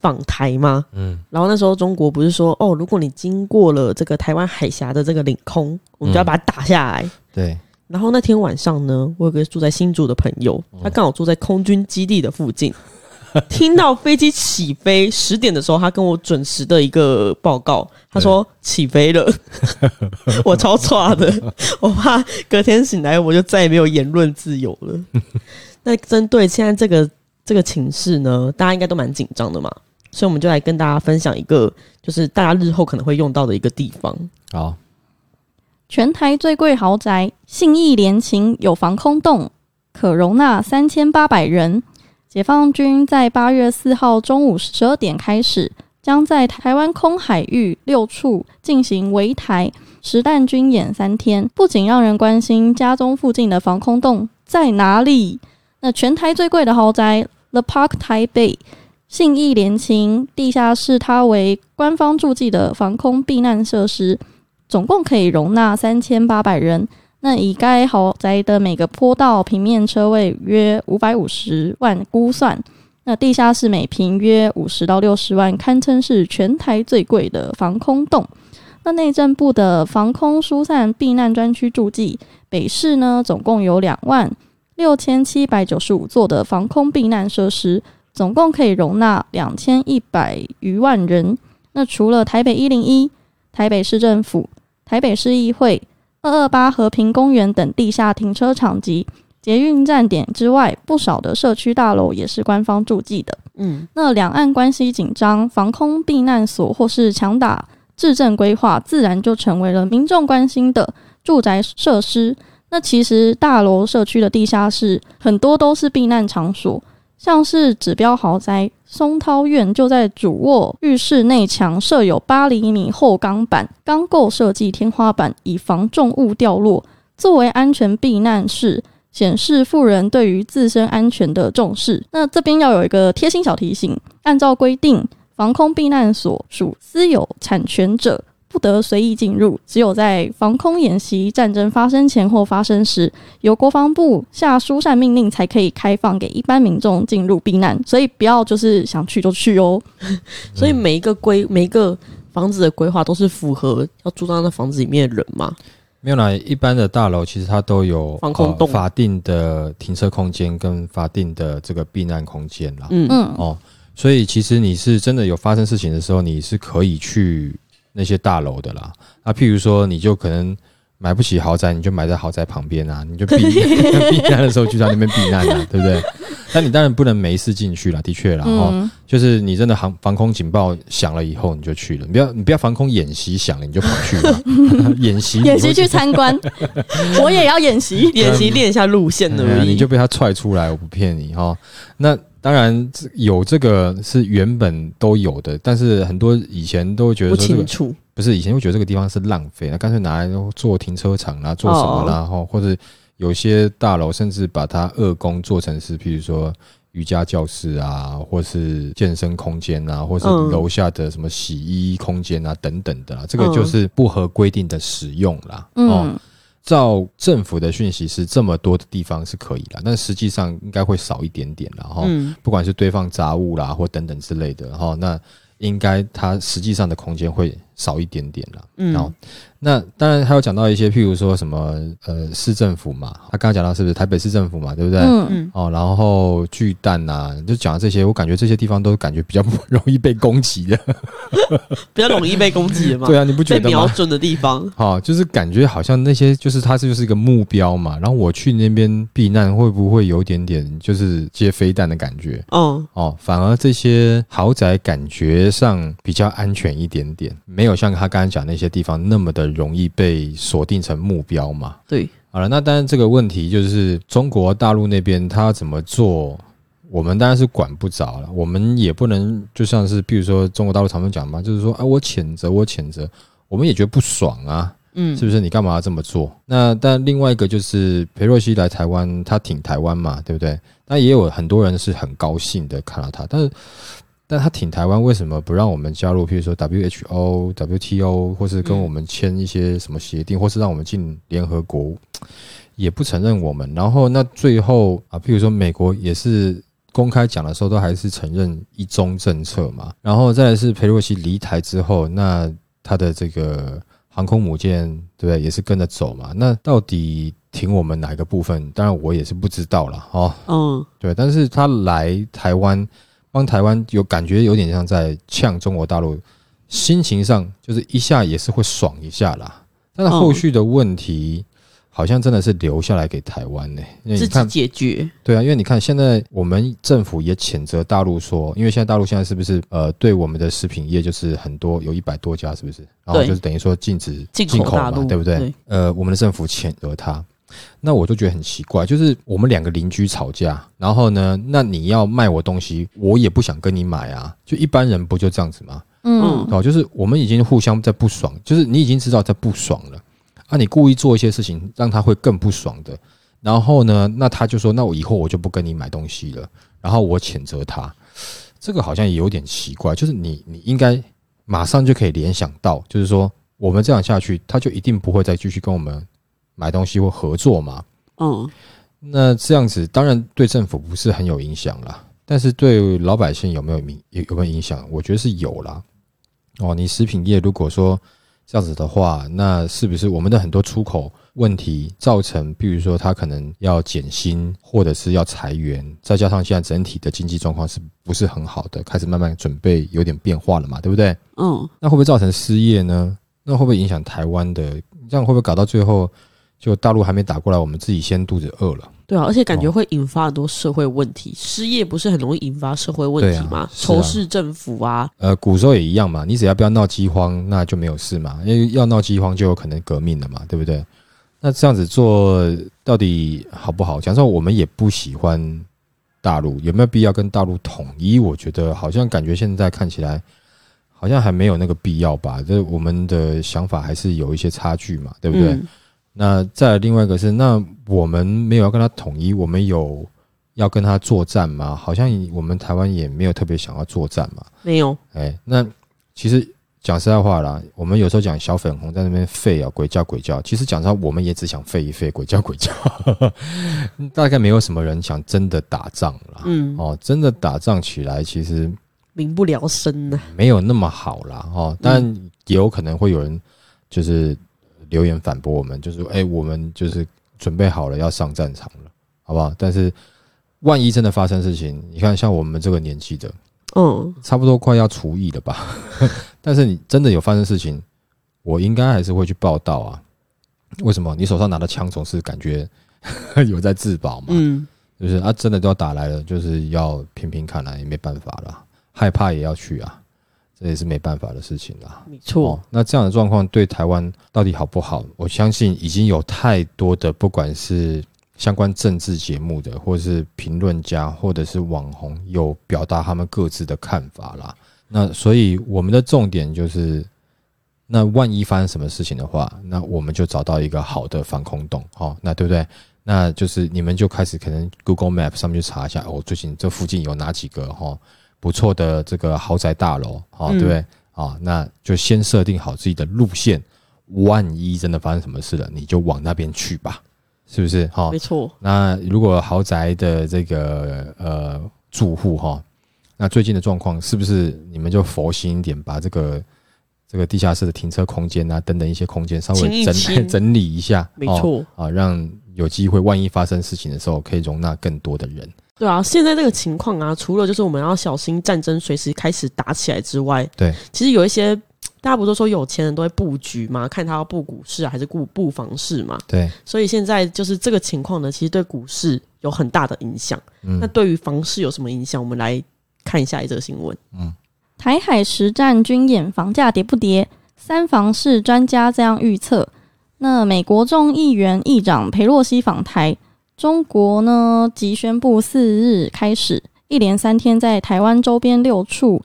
访台吗？嗯，然后那时候中国不是说，哦，如果你经过了这个台湾海峡的这个领空，我们就要把它打下来。对，然后那天晚上呢，我有个住在新竹的朋友，他刚好住在空军基地的附近，听到飞机起飞十点的时候，他跟我准时的一个报告，他说起飞了，我超差的，我怕隔天醒来我就再也没有言论自由了。那针对现在这个这个情势呢，大家应该都蛮紧张的嘛，所以我们就来跟大家分享一个，就是大家日后可能会用到的一个地方。好，全台最贵豪宅信义联勤有防空洞，可容纳三千八百人。解放军在八月四号中午十二点开始，将在台湾空海域六处进行围台实弹军演三天，不仅让人关心家中附近的防空洞在哪里。那全台最贵的豪宅 The Park 台北信义联勤地下室，它为官方驻记的防空避难设施，总共可以容纳三千八百人。那以该豪宅的每个坡道平面车位约五百五十万估算，那地下室每平约五十到六十万，堪称是全台最贵的防空洞。那内政部的防空疏散避难专区驻记北市呢，总共有两万六千七百九十五座的防空避难设施，总共可以容纳两千一百余万人。那除了台北一零一、台北市政府、台北市议会、二二八和平公园等地下停车场及捷运站点之外，不少的社区大楼也是官方驻记的。嗯，那两岸关系紧张，防空避难所或是强打治政规划，自然就成为了民众关心的住宅设施。那其实大楼社区的地下室很多都是避难场所，像是指标豪宅松涛苑就在主卧浴室内墙设有八厘米厚钢板，钢构设计天花板，以防重物掉落，作为安全避难室。显示富人对于自身安全的重视。那这边要有一个贴心小提醒：按照规定，防空避难所属私有产权者不得随意进入，只有在防空演习、战争发生前或发生时，由国防部下疏散命令才可以开放给一般民众进入避难。所以不要就是想去就去哦。所以每一个规每一个房子的规划都是符合要住到那房子里面的人嘛。没有啦，一般的大楼其实它都有防空洞呃法定的停车空间跟法定的这个避难空间啦。嗯嗯，哦，所以其实你是真的有发生事情的时候，你是可以去那些大楼的啦。那，譬如说，你就可能买不起豪宅，你就买在豪宅旁边啊，你就避 避难的时候就在那边避难啊，对不对？但你当然不能没事进去了，的确啦。哦，嗯，就是你真的防防空警报响了以后，你就去了，你不要你不要防空演习响了你就跑去了，演习演习去参观，我也要演习。演习练一下路线对啊而已。你就被他踹出来，我不骗你哈、那当然这有这个是原本都有的，但是很多以前都会觉得不清楚。不是以前会觉得这个地方是浪费，那干脆拿来做停车场啦，做什么啦，哈、或者有些大楼甚至把它二工做成是，譬如说。瑜伽教室啊，或是健身空间啊，或是嗯楼下的什么洗衣空间啊，等等的啦，这个嗯就是不合规定的使用啦。哦，嗯，照政府的讯息是这么多的地方是可以啦，但实际上应该会少一点点啦。哈、嗯，不管是堆放杂物啦，或等等之类的哈，那应该它实际上的空间会少一点点了。嗯哦，那当然还有讲到一些，譬如说什么呃市政府嘛，他刚刚讲到是不是台北市政府嘛，对不对？嗯，嗯，哦，然后巨蛋呐、就讲这些，我感觉这些地方都感觉比较不容易被攻击的。比较容易被攻击的嘛。对啊，你不觉得吗？瞄准的地方。好、就是感觉好像那些就是它就是一个目标嘛，然后我去那边避难，会不会有点点就是接飞弹的感觉？嗯，哦，反而这些豪宅感觉上比较安全一点点，没有像他刚才讲那些地方那么的容易被锁定成目标嘛。对，好了，那当然这个问题就是中国大陆那边他怎么做，我们当然是管不着了，我们也不能就像是比如说中国大陆常常讲嘛，就是说啊我谴责我谴责，我们也觉得不爽啊。嗯，是不是？你干嘛要这么做？那但另外一个就是裴若曦来台湾，他挺台湾嘛，对不对？那也有很多人是很高兴的看到他，但是但他挺台湾，为什么不让我们加入？譬如说 WHO、WTO，或是跟我们签一些什么协定，或是让我们进联合国，也不承认我们。然后那最后啊，譬如说美国也是公开讲的时候，都还是承认一中政策嘛。然后再来是佩洛西离台之后，那他的这个。航空母舰对不对？也是跟着走嘛。那到底挺我们哪一个部分？当然我也是不知道了哦。嗯，对。但是他来台湾帮台湾，有感觉有点像在呛中国大陆，心情上就是一下也是会爽一下啦。但是后续的问题。好像真的是留下来给台湾呢，自己解决。对啊，因为你看现在我们政府也谴责大陆说，因为现在大陆现在是不是呃对我们的食品业就是很多有一百多家是不是？然后就是等于说禁止进口嘛，对不对？呃，我们的政府谴责他，那我就觉得很奇怪，就是我们两个邻居吵架，然后呢，那你要卖我东西，我也不想跟你买啊，就一般人不就这样子吗？嗯，哦，就是我们已经互相在不爽，就是你已经知道在不爽了。啊你故意做一些事情，让他会更不爽的。然后呢，那他就说：“那我以后我就不跟你买东西了。”然后我谴责他，这个好像也有点奇怪。就是你，你应该马上就可以联想到，就是说我们这样下去，他就一定不会再继续跟我们买东西或合作嘛。嗯，那这样子当然对政府不是很有影响啦，但是对老百姓有没有影有有没有影响？我觉得是有啦。哦，你食品业如果说。这样子的话，那是不是我们的很多出口问题造成？比如说，他可能要减薪，或者是要裁员，再加上现在整体的经济状况是不是很好的，开始慢慢准备有点变化了嘛，对不对？嗯，那会不会造成失业呢？那会不会影响台湾的？这样会不会搞到最后，就大陆还没打过来，我们自己先肚子饿了？对啊，而且感觉会引发很多社会问题，失业不是很容易引发社会问题吗？仇视政府啊，呃，古时候也一样嘛，你只要不要闹饥荒，那就没有事嘛。因为要闹饥荒，就有可能革命了嘛，对不对？那这样子做到底好不好？讲说我们也不喜欢大陆，有没有必要跟大陆统一？我觉得好像感觉现在看起来好像还没有那个必要吧。这我们的想法还是有一些差距嘛，对不对？那再另外一个是，那我们没有要跟他统一，我们有要跟他作战吗？好像我们台湾也没有特别想要作战嘛。没有。哎，那其实讲实在话啦，我们有时候讲小粉红在那边废啊，鬼叫鬼叫。其实讲实话，我们也只想废一废，鬼叫鬼叫。大概没有什么人想真的打仗啦。嗯。哦，真的打仗起来，其实民不聊生呢。没有那么好啦。哦，但也有可能会有人就是。留言反驳我们，就是说，哎，我们就是准备好了要上战场了，好不好？但是万一真的发生事情，你看像我们这个年纪的，嗯，差不多快要除役了吧？但是你真的有发生事情，我应该还是会去报道啊。为什么？你手上拿的枪总是感觉 有在自保嘛？嗯，就是啊，真的都要打来了，就是要拼拼看来也没办法了，害怕也要去啊。这也是没办法的事情啦。没错，那这样的状况对台湾到底好不好？我相信已经有太多的不管是相关政治节目的，或者是评论家，或者是网红，有表达他们各自的看法啦。那所以我们的重点就是，那万一发生什么事情的话，那我们就找到一个好的防空洞，哦，那对不对？那就是你们就开始可能 Google Map 上面去查一下，哦，最近这附近有哪几个哈？不错的这个豪宅大楼，啊，对不对？啊，那就先设定好自己的路线，万一真的发生什么事了，你就往那边去吧，是不是？哈，没错。那如果豪宅的这个呃住户哈，那最近的状况是不是你们就佛心一点，把这个这个地下室的停车空间啊等等一些空间稍微整 整理一下，没错啊，让有机会万一发生事情的时候，可以容纳更多的人。对啊，现在这个情况啊，除了就是我们要小心战争随时开始打起来之外，对，其实有一些大家不都说有钱人都会布局嘛，看他要布股市还是布布房市嘛，对，所以现在就是这个情况呢，其实对股市有很大的影响。那对于房市有什么影响？我们来看一下这个新闻。嗯，台海实战军演，房价跌不跌？三房市专家这样预测。那美国众议员议长佩洛西访台。中国呢，即宣布四日开始一连三天在台湾周边六处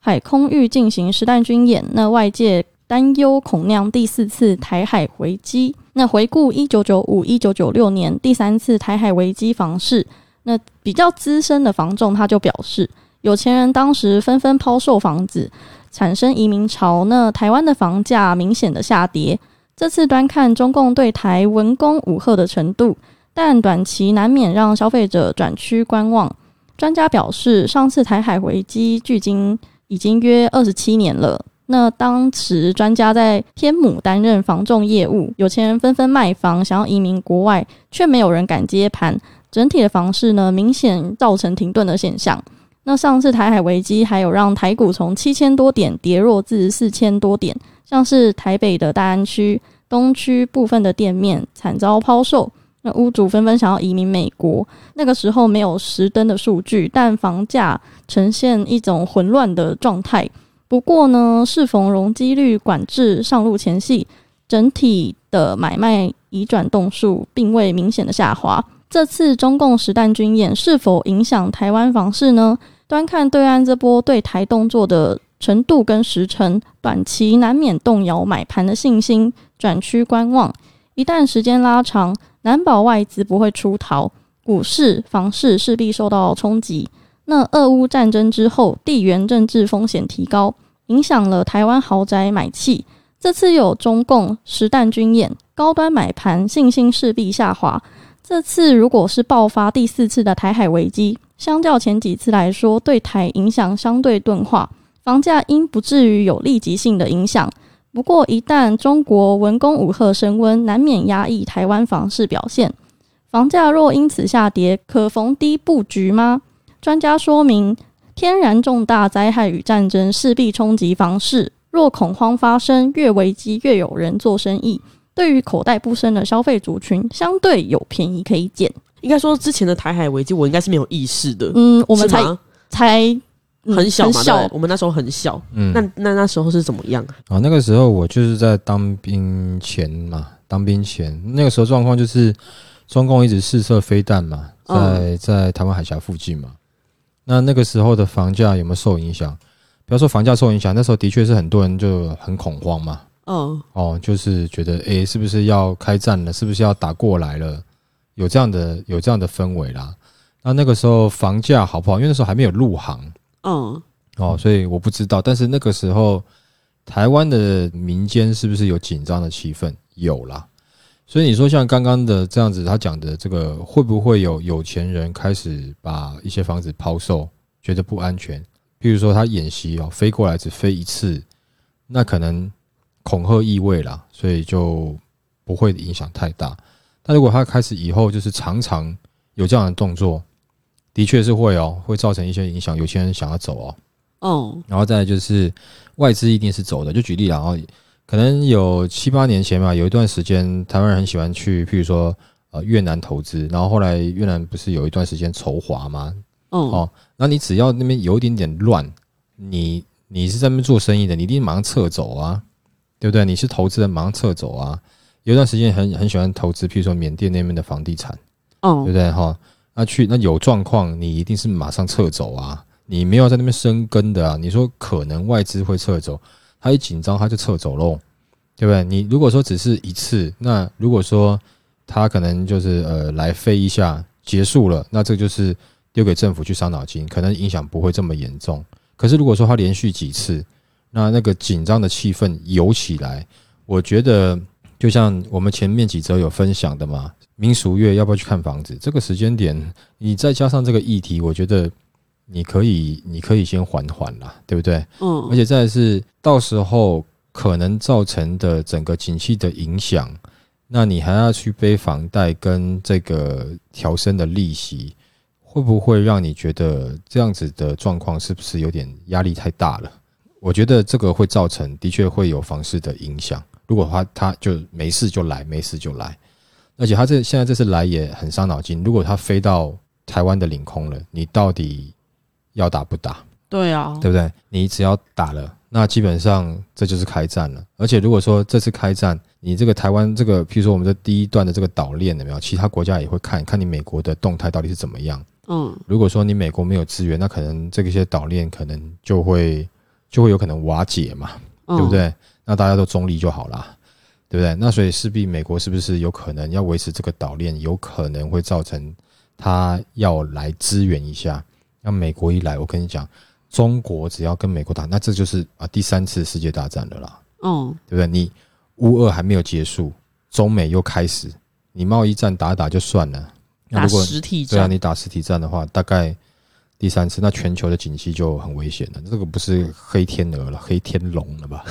海空域进行实弹军演。那外界担忧恐酿第四次台海危机。那回顾一九九五、一九九六年第三次台海危机房市，那比较资深的房仲他就表示，有钱人当时纷纷抛售房子，产生移民潮。那台湾的房价明显的下跌。这次端看中共对台文攻武吓的程度，但短期难免让消费者转趋观望。专家表示，上次台海危机距今已经约二十七年了。那当时专家在天母担任房仲业务，有钱人纷纷卖房，想要移民国外，却没有人敢接盘。整体的房市呢，明显造成停顿的现象。那上次台海危机还有让台股从七千多点跌落至四千多点，像是台北的大安区、东区部分的店面惨遭抛售。那屋主纷纷想要移民美国，那个时候没有实登的数据，但房价呈现一种混乱的状态。不过呢，适逢容积率管制上路前夕，整体的买卖移转动数并未明显的下滑。这次中共实弹军演是否影响台湾房市呢？端看对岸这波对台动作的程度跟时程，短期难免动摇买盘的信心，转趋观望。一旦时间拉长，难保外资不会出逃，股市、房市势必受到冲击。那俄乌战争之后，地缘政治风险提高，影响了台湾豪宅买气。这次有中共实弹军演，高端买盘信心势必下滑。这次如果是爆发第四次的台海危机，相较前几次来说，对台影响相对钝化，房价应不至于有立即性的影响。不过，一旦中国文攻武吓升温，难免压抑台湾房市表现。房价若因此下跌，可逢低布局吗？专家说明，天然重大灾害与战争势必冲击房市，若恐慌发生，越危机越有人做生意。对于口袋不深的消费族群，相对有便宜可以捡。应该说，之前的台海危机，我应该是没有意识的。嗯，我们才才很小嘛，对不小我们那时候很小。嗯，那那那时候是怎么样？啊，那个时候我就是在当兵前嘛，当兵前那个时候状况就是中共一直试射飞弹嘛，在、嗯在台湾海峡附近嘛。那那个时候的房价有没有受影响？不要说房价受影响，那时候的确是很多人就很恐慌嘛。嗯哦，就是觉得诶，是不是要开战了？是不是要打过来了？有这样的有这样的氛围啦。那那个时候房价好不好？因为那时候还没有入行，嗯哦，所以我不知道。但是那个时候，台湾的民间是不是有紧张的气氛？有啦。所以你说像刚刚的这样子，他讲的这个，会不会有有钱人开始把一些房子抛售，觉得不安全？譬如说他演习哦，飞过来只飞一次，那可能恐吓意味啦，所以就不会影响太大。但如果他开始以后就是常常有这样的动作，的确是会哦，会造成一些影响。有些人想要走哦，嗯然后再来就是外资一定是走的。就举例啦，然后可能有七八年前嘛，有一段时间台湾人很喜欢去，譬如说呃越南投资，然后后来越南不是有一段时间筹华吗？嗯哦，那你只要那边有一点点乱，你你是在那边做生意的，你一定马上撤走啊，对不对？你是投资人，马上撤走啊。有一段时间很很喜欢投资，譬如说缅甸那边的房地产，对不嗯对哈？那去那有状况，你一定是马上撤走啊，你没有在那边生根的啊。你说可能外资会撤走，他一紧张他就撤走喽，对不对？你如果说只是一次，那如果说他可能就是呃来飞一下结束了，那这就是丢给政府去伤脑筋，可能影响不会这么严重。可是如果说他连续几次，那那个紧张的气氛有起来，我觉得就像我们前面几则有分享的嘛，民俗月要不要去看房子？这个时间点，你再加上这个议题，我觉得你可以，你可以先缓缓啦，对不对？嗯，而且再是到时候可能造成的整个景气的影响，那你还要去背房贷跟这个调升的利息，会不会让你觉得这样子的状况是不是有点压力太大了？我觉得这个会造成的确会有房市的影响。如果他他就没事就来，没事就来，而且他这现在这次来也很伤脑筋。如果他飞到台湾的领空了，你到底要打不打？对啊，对不对？你只要打了，那基本上这就是开战了。而且如果说这次开战，你这个台湾这个，譬如说我们的第一段的这个岛链有没有？其他国家也会看看你美国的动态到底是怎么样。嗯如果说你美国没有资源，那可能这些岛链可能就会就会有可能瓦解嘛，嗯对不？对？那大家都中立就好啦，对不对？那所以势必美国是不是有可能要维持这个岛链，有可能会造成他要来支援一下？那美国一来，我跟你讲，中国只要跟美国打，那这就是啊第三次世界大战了啦，嗯，对不对？你乌俄还没有结束，中美又开始，你贸易战打打就算了，那打如果实体战对啊，你打实体战的话，大概第三次，那全球的景气就很危险了。这个不是黑天鹅了，黑天龙了吧？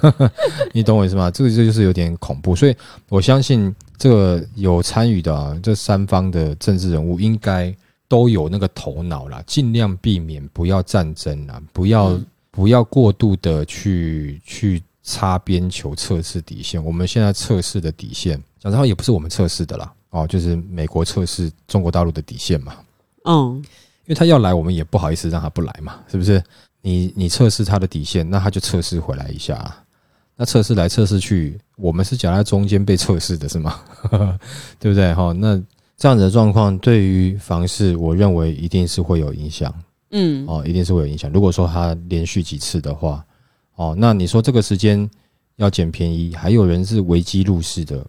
你懂我意思吗？这个这就是有点恐怖，所以我相信这个有参与的、啊、这三方的政治人物应该都有那个头脑啦，尽量避免不要战争啦，不要、嗯不要过度的去去擦边球测试底线。我们现在测试的底线，讲实话也不是我们测试的啦，哦，就是美国测试中国大陆的底线嘛。嗯，因为他要来，我们也不好意思让他不来嘛，是不是？你你测试他的底线，那他就测试回来一下、啊。那测试来测试去，我们是夹在中间被测试的是吗？对不对？哈，那这样子的状况对于房市，我认为一定是会有影响嗯，哦，一定是会有影响。如果说他连续几次的话，哦，那你说这个时间要捡便宜，还有人是危机入市的，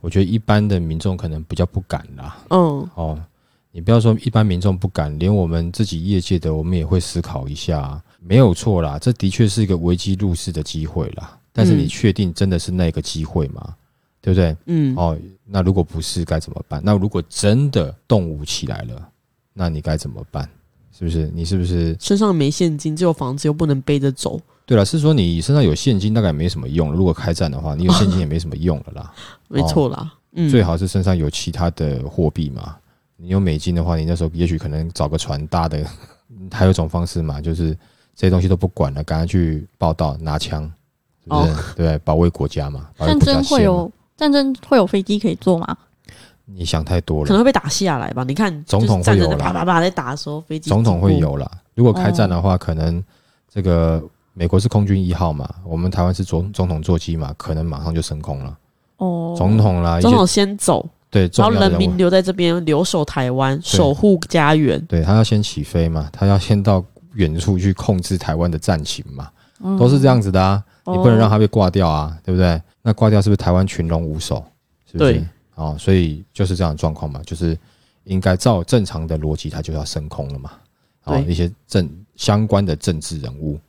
我觉得一般的民众可能比较不敢啦。嗯，哦，你不要说一般民众不敢，连我们自己业界的，我们也会思考一下，没有错啦，这的确是一个危机入市的机会啦。但是你嗯确定真的是那个机会吗？对不对？嗯，哦，那如果不是该怎么办？那如果真的动武起来了，那你该怎么办？是不是？你是不是？身上没现金，只有房子又不能背着走，对了，是说你身上有现金，大概没什么用。如果开战的话，你有现金也没什么用了啦。没错啦。嗯，最好是身上有其他的货币嘛。你有美金的话，你那时候也许可能找个船搭的，还有一种方式嘛，就是这些东西都不管了，赶快去报道拿枪，是不是？哦对，保卫国家嘛，战争会有战争会有飞机可以坐吗？你想太多了。可能会被打下来吧？你看，总统会有啦的啪啪啪在打的时候，飞机总统会，有啦。如果开战的话，可能这个美国是空军一号嘛，我们台湾是总总统座机嘛，可能马上就升空了。哦，总统啦，总统先走，对重然后人民留在这边留守台湾，守护家园。对他要先起飞嘛，他要先到远处去控制台湾的战情嘛，嗯都是这样子的啊。哦你不能让他被挂掉啊，对不对？那挂掉是不是台湾群龙无首？是不是？对哦，所以就是这样的状况嘛，就是应该照正常的逻辑，他就要升空了嘛。哦，一些政相关的政治人物，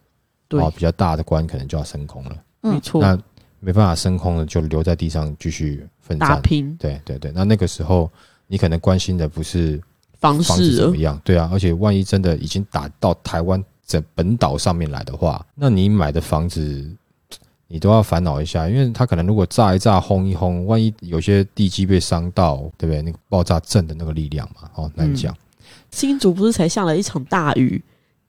对哦，比较大的官可能就要升空了。嗯没错，那没办法升空了，就留在地上继续奋战。打拼对对对，那那个时候你可能关心的不是方房子怎么。样，对啊，而且万一真的已经打到台湾整本岛上面来的话，那你买的房子你都要烦恼一下，因为它可能如果炸一炸、轰一轰，万一有些地基被伤到，对不对？那个爆炸震的那个力量嘛，哦，难讲。新竹不是才下了一场大雨，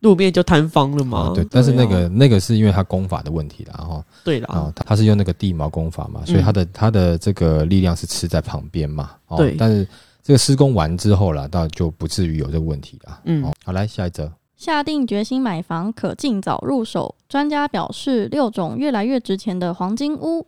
路面就坍方了嘛？哦对，但是那个、啊那个是因为它功法的问题啦，哈、对啦，啊，它是用那个地锚功法嘛，所以它的、它的这个力量是吃在旁边嘛，哦，对但是这个施工完之后啦，倒就不至于有这个问题啦。嗯哦，好，来下一则。下定决心买房可尽早入手。专家表示，六种越来越值钱的黄金屋。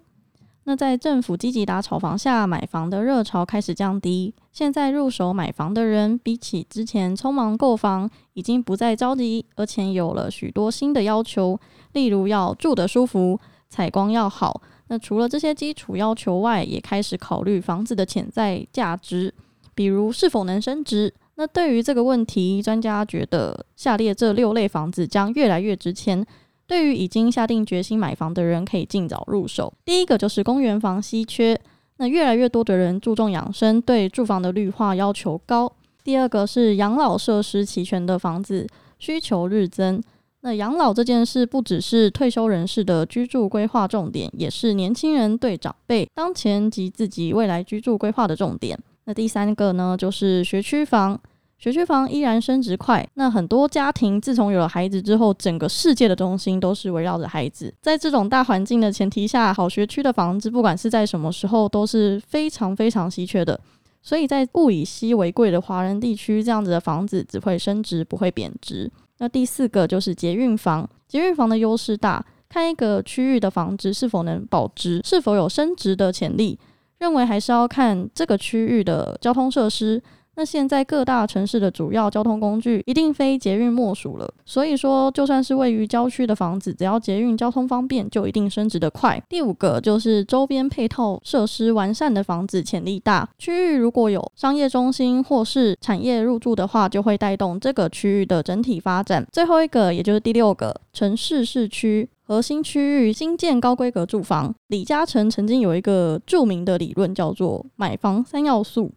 那在政府积极打炒房下，买房的热潮开始降低。现在入手买房的人，比起之前匆忙购房，已经不再着急，而且有了许多新的要求，例如要住得舒服、采光要好。那除了这些基础要求外，也开始考虑房子的潜在价值，比如是否能升值。那对于这个问题，专家觉得下列这六类房子将越来越值钱。对于已经下定决心买房的人，可以尽早入手。第一个就是公园房稀缺，那越来越多的人注重养生，对住房的绿化要求高。第二个是养老设施齐全的房子，需求日增。那养老这件事不只是退休人士的居住规划重点，也是年轻人对长辈当前及自己未来居住规划的重点。那第三个呢，就是学区房。学区房依然升值快，那很多家庭自从有了孩子之后，整个世界的中心都是围绕着孩子。在这种大环境的前提下，好学区的房子不管是在什么时候都是非常非常稀缺的。所以在物以稀为贵的华人地区，这样子的房子只会升值，不会贬值。那第四个就是捷运房，捷运房的优势大，看一个区域的房子是否能保值，是否有升值的潜力。认为还是要看这个区域的交通设施。那现在各大城市的主要交通工具一定非捷运莫属了。所以说，就算是位于郊区的房子，只要捷运交通方便，就一定升值的快。第五个就是周边配套设施完善的房子潜力大，区域如果有商业中心或是产业入驻的话，就会带动这个区域的整体发展。最后一个，也就是第六个，城市市区。核心区域新建高规格住房，李嘉诚曾经有一个著名的理论，叫做“买房三要素：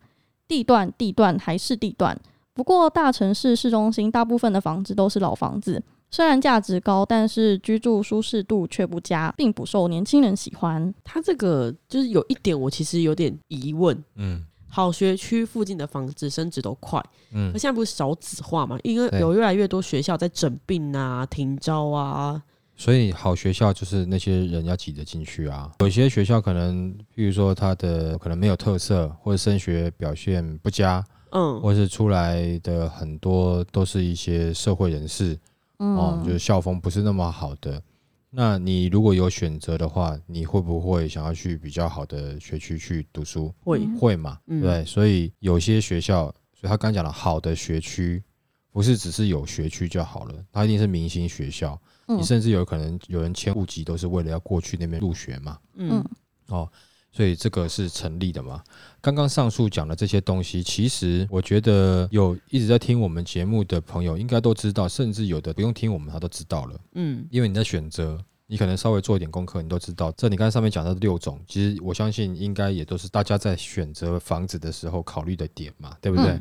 地段、地段还是地段”。不过，大城市市中心大部分的房子都是老房子，虽然价值高，但是居住舒适度却不佳，并不受年轻人喜欢。它这个就是有一点，我其实有点疑问。嗯，好学区附近的房子升值都快，嗯，那现在不是少子化嘛？因为有越来越多学校在整并啊、停招啊。所以好学校就是那些人要挤得进去啊。有些学校可能，譬如说它的可能没有特色，或者升学表现不佳，嗯，或是出来的很多都是一些社会人士，哦，就是校风不是那么好的。那你如果有选择的话，你会不会想要去比较好的学区去读书？会会嘛？对，所以有些学校，所以他刚讲了好的学区。不是只是有学区就好了，它一定是明星学校。你甚至有可能有人迁户籍都是为了要过去那边入学嘛。嗯，哦，所以这个是成立的嘛。刚刚上述讲的这些东西，其实我觉得有一直在听我们节目的朋友应该都知道，甚至有的不用听我们他都知道了。嗯，因为你在选择，你可能稍微做一点功课，你都知道。这你刚才上面讲到的六种，其实我相信应该也都是大家在选择房子的时候考虑的点嘛，对不对？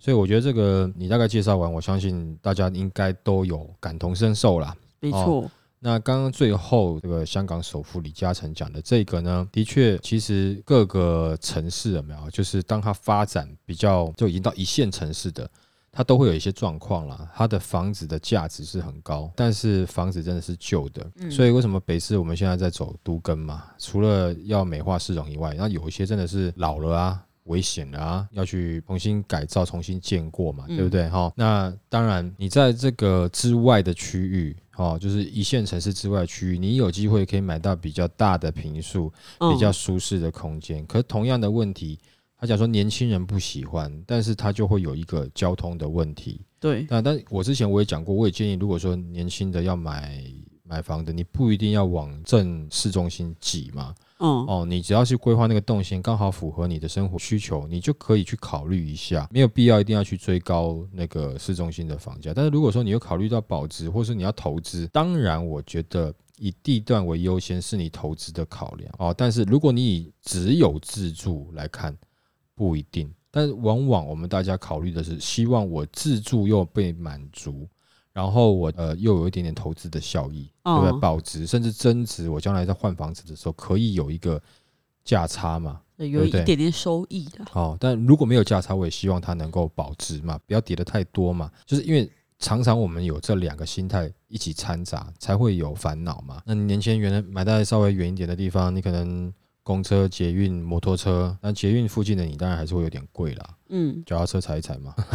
所以我觉得这个你大概介绍完，我相信大家应该都有感同身受啦。没错。那刚刚最后这个香港首富李嘉诚讲的这个呢，的确，其实各个城市有没有，就是当它发展比较就已经到一线城市的，它都会有一些状况啦。它的房子的价值是很高，但是房子真的是旧的。所以为什么北市我们现在在走都更嘛？除了要美化市容以外，那有一些真的是老了啊。危险了啊！要去重新改造、重新建过嘛，对不对？哈，那当然，你在这个之外的区域，哦，就是一线城市之外区域，你有机会可以买到比较大的平数、比较舒适的空间。可同样的问题，他讲说年轻人不喜欢，但是他就会有一个交通的问题。对，那但我之前我也讲过，我也建议，如果说年轻的要买买房的，你不一定要往正市中心挤嘛。嗯哦，你只要是规划那个动线刚好符合你的生活需求，你就可以去考虑一下，没有必要一定要去追高那个市中心的房价。但是如果说你有考虑到保值，或是你要投资，当然我觉得以地段为优先是你投资的考量哦。但是如果你以只有自住来看，不一定。但是往往我们大家考虑的是，希望我自住又被满足。然后我呃又有一点点投资的效益，对不对？保值甚至增值，我将来在换房子的时候可以有一个价差嘛，有一点点收益的。哦，但如果没有价差，我也希望它能够保值嘛，不要跌得太多嘛。就是因为常常我们有这两个心态一起掺杂，才会有烦恼嘛。那你年前原来买在稍微远一点的地方，你可能。公车、捷运、摩托车，那捷运附近的你当然还是会有点贵啦。嗯，脚踏车踩一踩嘛，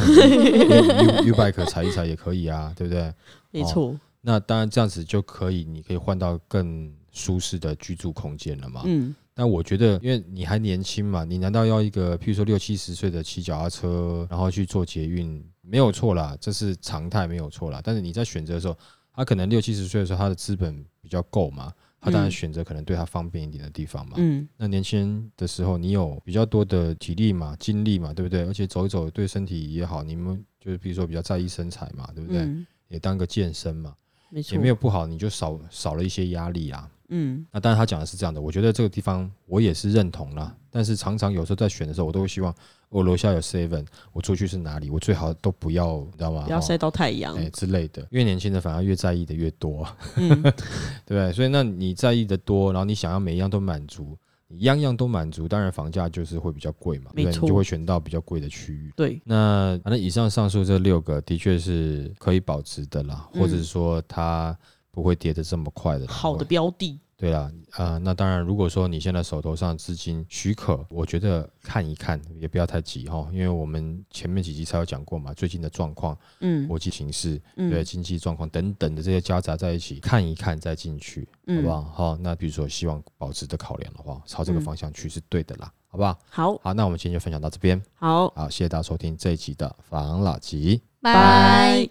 U U bike 踩一踩也可以啊，对不对？没错。那当然这样子就可以，你可以换到更舒适的居住空间了嘛。嗯。但我觉得，因为你还年轻嘛，你难道要一个，譬如说六七十岁的骑脚踏车，然后去做捷运，没有错啦，这是常态，没有错啦。但是你在选择的时候，他可能六七十岁的时候，他的资本比较够嘛。他当然选择可能对他方便一点的地方嘛。嗯，那年轻人的时候你有比较多的体力嘛、精力嘛，对不对？而且走一走对身体也好。你们就是比如说比较在意身材嘛，对不对？也当个健身嘛，没错，也没有不好，你就少少了一些压力啊。嗯，那当然他讲的是这样的，我觉得这个地方我也是认同啦。但是常常有时候在选的时候，我都会希望我楼下有 seven，我出去是哪里，我最好都不要，你知道吗？不要晒到太阳，欸之类的。越年轻的反而越在意的越多，嗯，对 不对？所以那你在意的多，然后你想要每一样都满足，你样样都满足，当然房价就是会比较贵嘛，对，你，就会选到比较贵的区域。对，那反正以上上述这六个的确是可以保值的啦，或者说它不会跌得这么快的好的标的。对了，啊，那当然，如果说你现在手头上资金许可，我觉得看一看也不要太急哈，因为我们前面几集才有讲过嘛，最近的状况，嗯，国际形势，对，经济状况等等的这些夹杂在一起，看一看再进去，好不好？好，那比如说希望保值的考量的话，朝这个方向去是对的啦。好不好？好好，那我们今天就分享到这边。好，好，谢谢大家收听这一集的防老集。拜。